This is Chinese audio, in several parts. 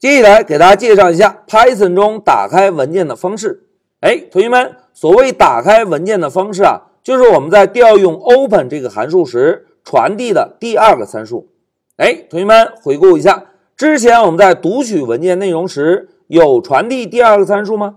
接下来给大家介绍一下 Python 中打开文件的方式。哎，同学们，所谓打开文件的方式啊，就是我们在调用 open 这个函数时传递的第二个参数。哎，同学们回顾一下，之前我们在读取文件内容时有传递第二个参数吗？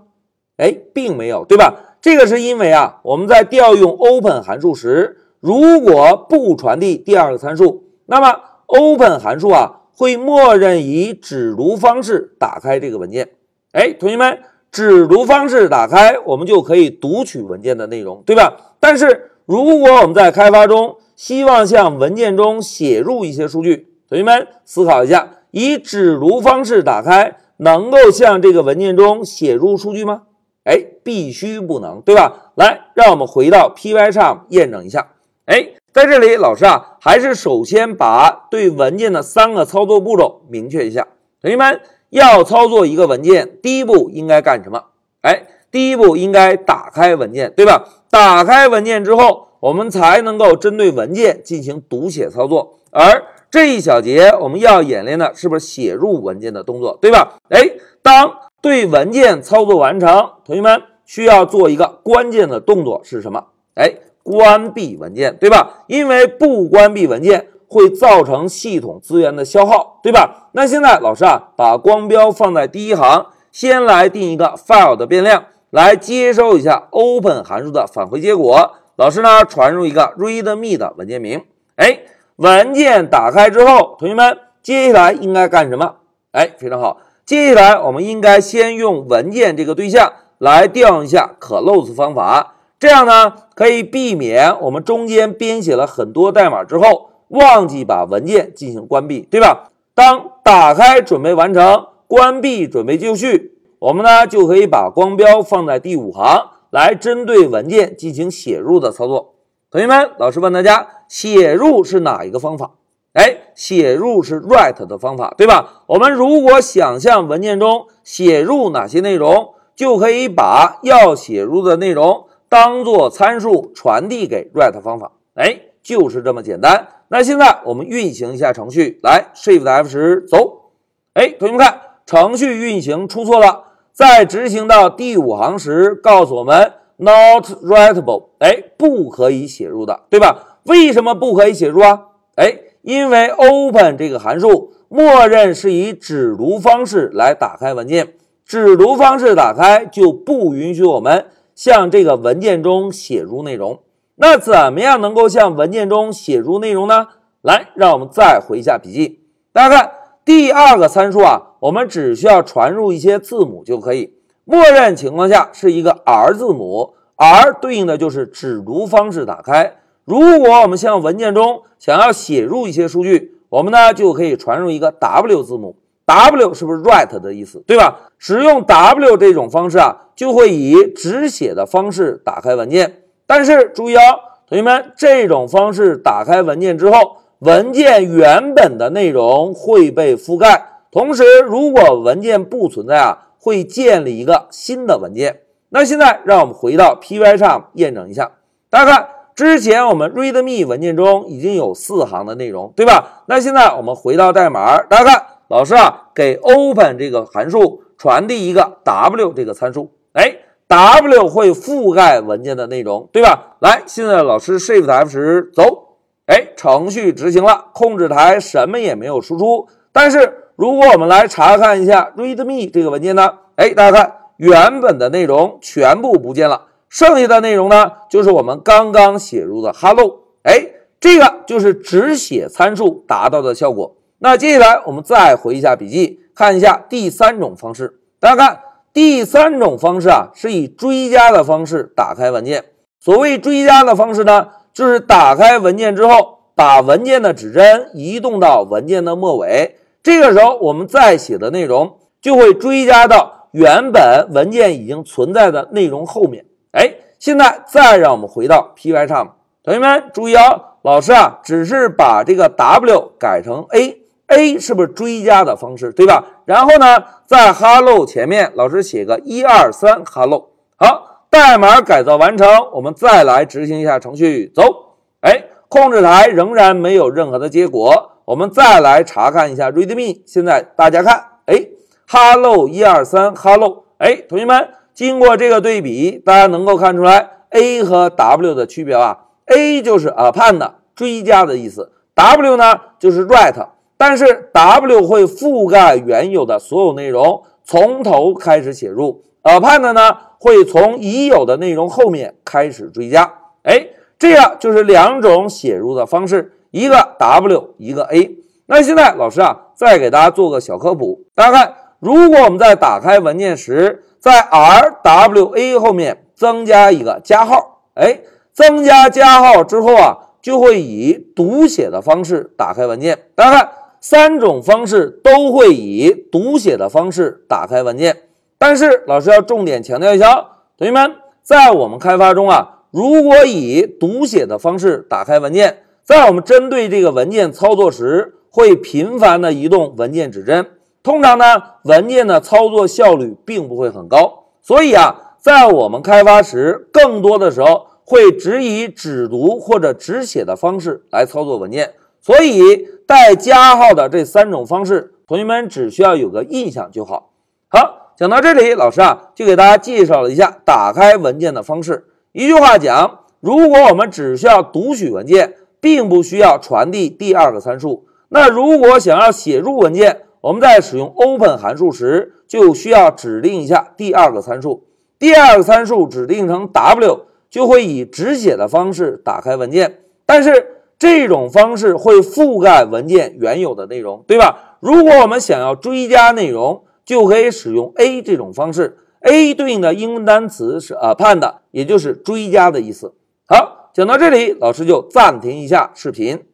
哎，并没有，对吧？这个是因为啊，我们在调用 open 函数时，如果不传递第二个参数，那么 open 函数啊会默认以只读方式打开这个文件。哎，同学们。只读方式打开，我们就可以读取文件的内容，对吧？但是如果我们在开发中希望向文件中写入一些数据，同学们思考一下，以只读方式打开能够向这个文件中写入数据吗？哎，必须不能，对吧？来，让我们回到 Pycharm 验证一下。哎，在这里，老师啊，还是首先把对文件的三个操作步骤明确一下，同学们。要操作一个文件，第一步应该干什么？哎，第一步应该打开文件，对吧？打开文件之后，我们才能够针对文件进行读写操作。而这一小节我们要演练的是不是写入文件的动作，对吧？哎，当对文件操作完成，同学们需要做一个关键的动作是什么？哎，关闭文件，对吧？因为不关闭文件。会造成系统资源的消耗，对吧？那现在老师啊，把光标放在第一行，先来定一个 file 的变量，来接收一下 open 函数的返回结果。老师呢，传入一个 readme 的文件名。哎，文件打开之后，同学们接下来应该干什么？哎，非常好，接下来我们应该先用文件这个对象来调用一下 close 方法，这样呢，可以避免我们中间编写了很多代码之后。忘记把文件进行关闭，对吧？当打开准备完成，关闭准备就绪，我们呢就可以把光标放在第五行，来针对文件进行写入的操作。同学们，老师问大家，写入是哪一个方法？哎，写入是 write 的方法，对吧？我们如果想象文件中写入哪些内容，就可以把要写入的内容当做参数传递给 write 方法。哎，就是这么简单。那现在我们运行一下程序，来 Shift F 十走。哎，同学们看，程序运行出错了，在执行到第五行时，告诉我们 Not writable，哎，不可以写入的，对吧？为什么不可以写入啊？哎，因为 Open 这个函数默认是以只读方式来打开文件，只读方式打开就不允许我们向这个文件中写入内容。那怎么样能够向文件中写入内容呢？来，让我们再回一下笔记。大家看第二个参数啊，我们只需要传入一些字母就可以。默认情况下是一个 R 字母，R 对应的就是只读方式打开。如果我们向文件中想要写入一些数据，我们呢就可以传入一个 W 字母。W 是不是 write 的意思，对吧？使用 W 这种方式啊，就会以只写的方式打开文件。但是注意哦，同学们，这种方式打开文件之后，文件原本的内容会被覆盖。同时，如果文件不存在啊，会建立一个新的文件。那现在让我们回到 PY 上验证一下。大家看，之前我们 README 文件中已经有四行的内容，对吧？那现在我们回到代码，大家看，老师啊，给 Open 这个函数传递一个 W 这个参数，哎。W 会覆盖文件的内容，对吧？来，现在老师 Shift F 十走，哎，程序执行了，控制台什么也没有输出。但是如果我们来查看一下 README 这个文件呢？哎，大家看，原本的内容全部不见了，剩下的内容呢，就是我们刚刚写入的 Hello。哎，这个就是只写参数达到的效果。那接下来我们再回一下笔记，看一下第三种方式，大家看。第三种方式啊，是以追加的方式打开文件。所谓追加的方式呢，就是打开文件之后，把文件的指针移动到文件的末尾，这个时候我们再写的内容就会追加到原本文件已经存在的内容后面。哎，现在再让我们回到 Pycharm，同学们注意哦，老师啊，只是把这个 W 改成 A。A 是不是追加的方式，对吧？然后呢，在 Hello 前面，老师写个一二三 Hello。好，代码改造完成，我们再来执行一下程序，走。哎，控制台仍然没有任何的结果，我们再来查看一下 README。现在大家看，哎，hello 一二三 hello。哎，同学们，经过这个对比，大家能够看出来 a 和 w 的区别吧？a 就是 append 追加的意思，w 呢就是 write，但是 w 会覆盖原有的所有内容，从头开始写入；append 呢会从已有的内容后面开始追加。哎，这样就是两种写入的方式，一个 w，一个 a。那现在老师啊，再给大家做个小科普。大家看，如果我们在打开文件时，在 R W A 后面增加一个加号，哎，增加加号之后啊，就会以读写的方式打开文件。大家看，三种方式都会以读写的方式打开文件。但是老师要重点强调一下，同学们，在我们开发中啊，如果以读写的方式打开文件，在我们针对这个文件操作时，会频繁的移动文件指针，通常呢，文件的操作效率并不会很高。所以啊，在我们开发时，更多的时候会只以只读或者只写的方式来操作文件。所以带加号的这三种方式，同学们只需要有个印象就好。好，讲到这里，老师啊就给大家介绍了一下打开文件的方式。一句话讲，如果我们只需要读取文件，并不需要传递第二个参数。那如果想要写入文件，我们在使用 open 函数时，就需要指定一下第二个参数。第二个参数指定成 w，就会以只写的方式打开文件。但是这种方式会覆盖文件原有的内容，对吧？如果我们想要追加内容，就可以使用 a 这种方式。a 对应的英文单词是 append，也就是追加的意思。好，讲到这里，老师就暂停一下视频。